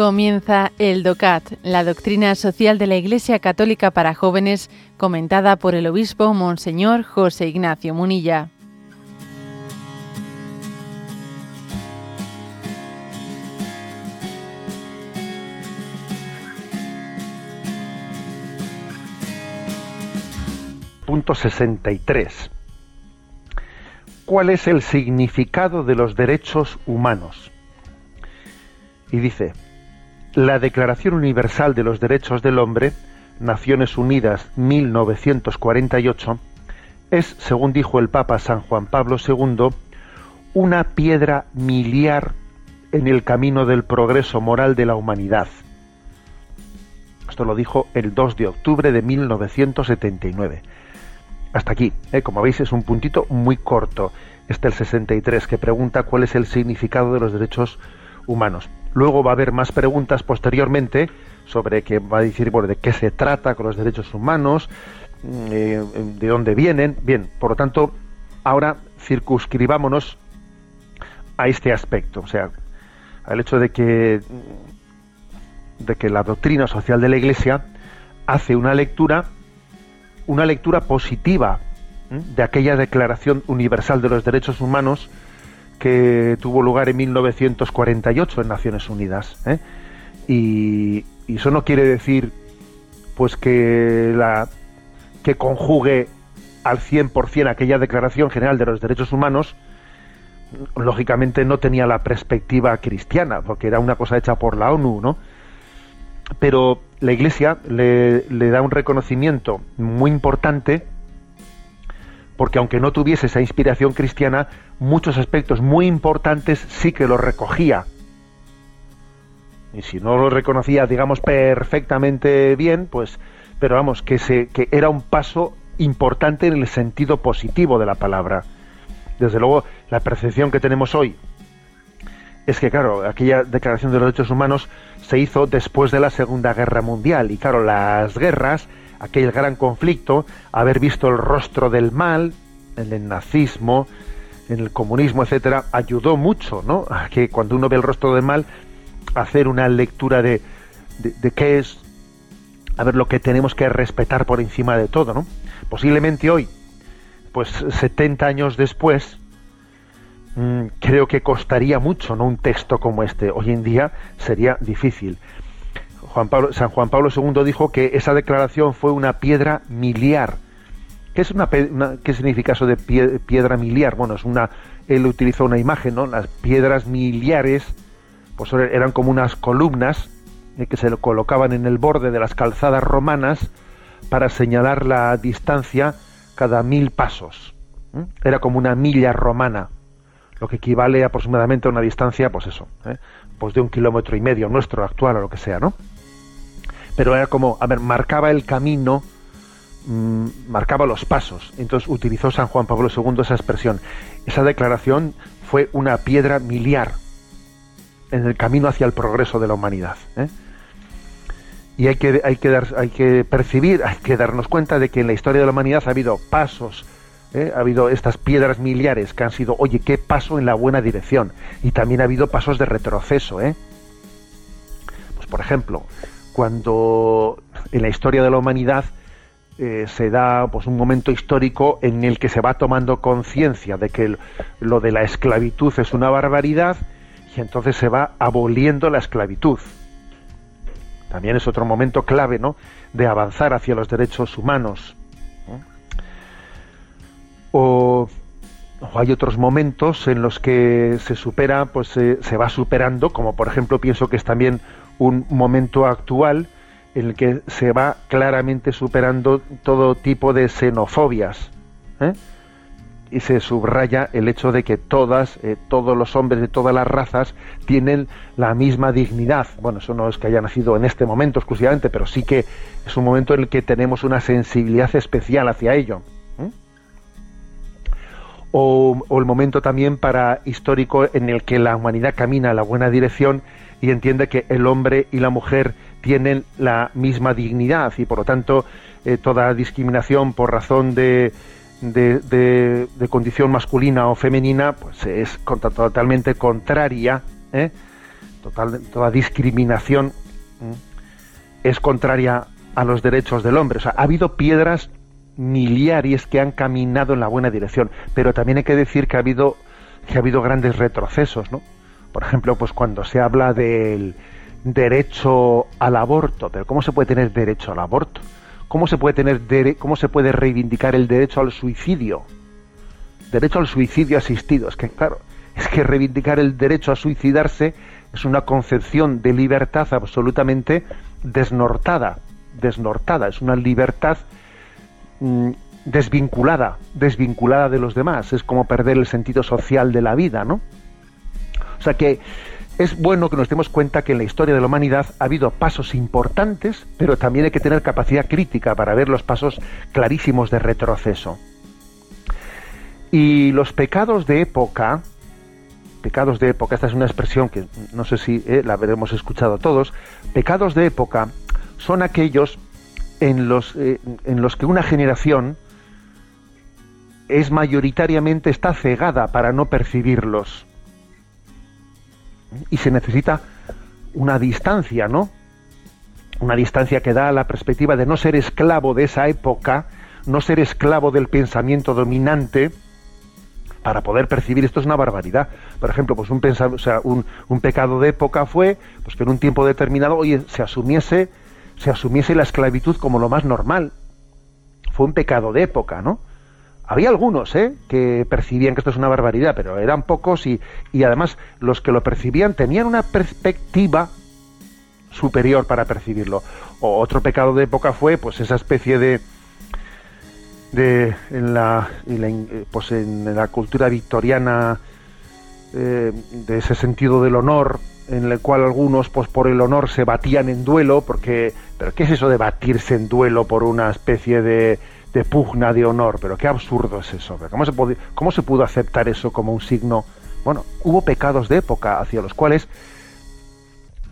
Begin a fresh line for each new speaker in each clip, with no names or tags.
Comienza el DOCAT, la doctrina social de la Iglesia Católica para jóvenes, comentada por el obispo Monseñor José Ignacio Munilla.
Punto 63. ¿Cuál es el significado de los derechos humanos? Y dice, la Declaración Universal de los Derechos del Hombre, Naciones Unidas 1948, es, según dijo el Papa San Juan Pablo II, una piedra miliar en el camino del progreso moral de la humanidad. Esto lo dijo el 2 de octubre de 1979. Hasta aquí, ¿eh? como veis, es un puntito muy corto. Este el 63, que pregunta cuál es el significado de los derechos humanos. Luego va a haber más preguntas posteriormente sobre qué va a decir bueno, de qué se trata con los derechos humanos, mm, eh, de dónde vienen. Bien, por lo tanto, ahora circunscribámonos a este aspecto, o sea, al hecho de que de que la doctrina social de la Iglesia hace una lectura una lectura positiva de aquella Declaración Universal de los Derechos Humanos que tuvo lugar en 1948 en Naciones Unidas. ¿eh? Y, eso no quiere decir pues que la que conjugue al 100% aquella Declaración General de los Derechos Humanos, lógicamente no tenía la perspectiva cristiana, porque era una cosa hecha por la ONU, ¿no? Pero la Iglesia le, le da un reconocimiento muy importante porque aunque no tuviese esa inspiración cristiana, muchos aspectos muy importantes sí que los recogía. Y si no lo reconocía, digamos, perfectamente bien, pues, pero vamos, que, se, que era un paso importante en el sentido positivo de la palabra. Desde luego, la percepción que tenemos hoy es que, claro, aquella declaración de los derechos humanos se hizo después de la Segunda Guerra Mundial. Y claro, las guerras aquel gran conflicto, haber visto el rostro del mal en el nazismo, en el comunismo, etcétera, ayudó mucho, ¿no? A que cuando uno ve el rostro del mal, hacer una lectura de, de, qué es, a ver, lo que tenemos que respetar por encima de todo, ¿no? Posiblemente hoy, pues 70 años después, mm, creo que costaría mucho, ¿no? Un texto como este. Hoy en día sería difícil. San Juan Pablo II dijo que esa declaración fue una piedra miliar. ¿Qué, es una, ¿Qué significa eso de piedra miliar? Bueno, es una, él utilizó una imagen, ¿no? Las piedras miliares pues eran como unas columnas eh, que se colocaban en el borde de las calzadas romanas para señalar la distancia cada mil pasos. Era como una milla romana, lo que equivale aproximadamente a una distancia, pues eso, ¿eh? pues de un kilómetro y medio nuestro actual o lo que sea, ¿no? Pero era como, a ver, marcaba el camino, mm, marcaba los pasos. Entonces utilizó San Juan Pablo II esa expresión. Esa declaración fue una piedra miliar en el camino hacia el progreso de la humanidad. ¿eh? Y hay que, hay, que dar, hay que percibir, hay que darnos cuenta de que en la historia de la humanidad ha habido pasos, ¿eh? ha habido estas piedras miliares que han sido, oye, qué paso en la buena dirección. Y también ha habido pasos de retroceso. ¿eh? Pues por ejemplo, cuando en la historia de la humanidad eh, se da pues un momento histórico en el que se va tomando conciencia de que lo de la esclavitud es una barbaridad y entonces se va aboliendo la esclavitud. También es otro momento clave, ¿no? De avanzar hacia los derechos humanos. O, hay otros momentos en los que se supera, pues se va superando, como por ejemplo pienso que es también un momento actual en el que se va claramente superando todo tipo de xenofobias. ¿eh? Y se subraya el hecho de que todas, eh, todos los hombres de todas las razas tienen la misma dignidad. Bueno, eso no es que haya nacido en este momento exclusivamente, pero sí que es un momento en el que tenemos una sensibilidad especial hacia ello. ¿eh? O, o, el momento también para histórico en el que la humanidad camina a la buena dirección y entiende que el hombre y la mujer tienen la misma dignidad y por lo tanto eh, toda discriminación por razón de, de, condición masculina o femenina pues es totalmente contraria ¿eh? total, toda discriminación es contraria a los derechos del hombre. O sea, ha habido piedras miliares que han caminado en la buena dirección, pero también hay que decir que ha habido que ha habido grandes retrocesos, ¿no? Por ejemplo, pues cuando se habla del derecho al aborto, pero ¿cómo se puede tener derecho al aborto? ¿Cómo se puede tener cómo se puede reivindicar el derecho al suicidio? Derecho al suicidio asistido, es que claro, es que reivindicar el derecho a suicidarse es una concepción de libertad absolutamente desnortada, desnortada, es una libertad mm, desvinculada, desvinculada de los demás, es como perder el sentido social de la vida, ¿no? O sea que es bueno que nos demos cuenta que en la historia de la humanidad ha habido pasos importantes, pero también hay que tener capacidad crítica para ver los pasos clarísimos de retroceso. Y los pecados de época, pecados de época, esta es una expresión que no sé si eh, la habremos escuchado todos, pecados de época son aquellos en los, eh, en los que una generación es mayoritariamente está cegada para no percibirlos. Y se necesita una distancia, ¿no? Una distancia que da la perspectiva de no ser esclavo de esa época, no ser esclavo del pensamiento dominante, para poder percibir esto es una barbaridad. Por ejemplo, pues un, o sea, un, un, pecado de época fue pues que en un tiempo determinado oye, se asumiese se asumiese la esclavitud como lo más normal. Fue un pecado de época, ¿no? Había algunos ¿eh? que percibían que esto es una barbaridad, pero eran pocos y, y además los que lo percibían tenían una perspectiva superior para percibirlo. O otro pecado de época fue pues esa especie de, de en la, eh, pues en la cultura victoriana eh, de ese sentido del honor en el cual algunos pues por el honor se batían en duelo porque pero qué es eso de batirse en duelo por una especie de, de pugna de honor pero qué absurdo es eso cómo se pudo, cómo se pudo aceptar eso como un signo bueno hubo pecados de época hacia los cuales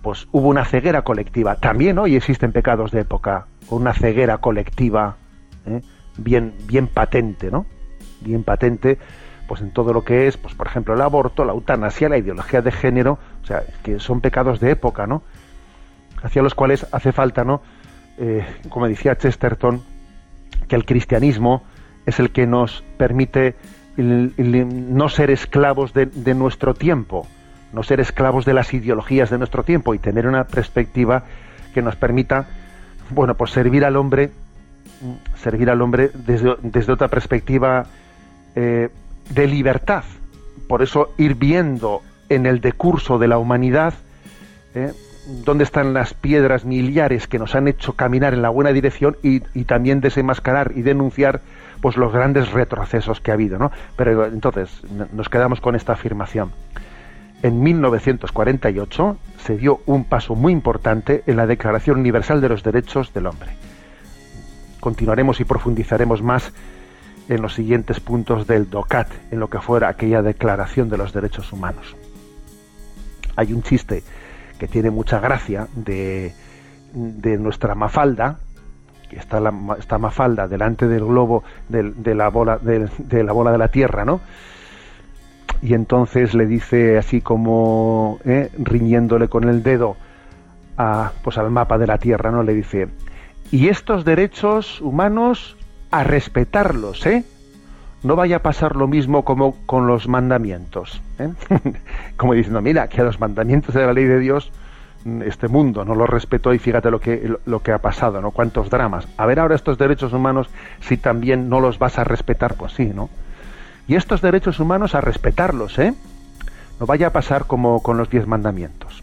pues hubo una ceguera colectiva también hoy existen pecados de época una ceguera colectiva ¿eh? bien, bien patente, ¿no? Bien patente, pues en todo lo que es, pues por ejemplo, el aborto, la eutanasia, la ideología de género, o sea, que son pecados de época, ¿no? Hacia los cuales hace falta, ¿no? Eh, como decía Chesterton, que el cristianismo es el que nos permite no ser esclavos de, nuestro tiempo, no ser esclavos de las ideologías de nuestro tiempo y tener una perspectiva que nos permita, bueno, pues servir al hombre servir al hombre desde, otra perspectiva eh, de libertad. Por eso ir viendo en el decurso de la humanidad eh, dónde están las piedras miliares que nos han hecho caminar en la buena dirección y, también desenmascarar y denunciar pues los grandes retrocesos que ha habido. ¿no? Pero entonces nos quedamos con esta afirmación. En 1948 se dio un paso muy importante en la Declaración Universal de los Derechos del Hombre continuaremos y profundizaremos más en los siguientes puntos del DOCAT, en lo que fuera aquella declaración de los derechos humanos. Hay un chiste que tiene mucha gracia de, nuestra Mafalda, que está la está Mafalda delante del globo de, la bola de, la bola de la Tierra, ¿no? Y entonces le dice así como ¿eh? riñéndole con el dedo a, pues al mapa de la Tierra, ¿no? Le dice y estos derechos humanos a respetarlos, ¿eh? No vaya a pasar lo mismo como con los mandamientos. ¿eh? como diciendo, mira, que a los mandamientos de la ley de Dios mm, este mundo no los respetó y fíjate lo que, lo que ha pasado, ¿no? Cuántos dramas. A ver ahora estos derechos humanos, si también no los vas a respetar, pues sí, ¿no? Y estos derechos humanos a respetarlos, ¿eh? No vaya a pasar como con los diez mandamientos.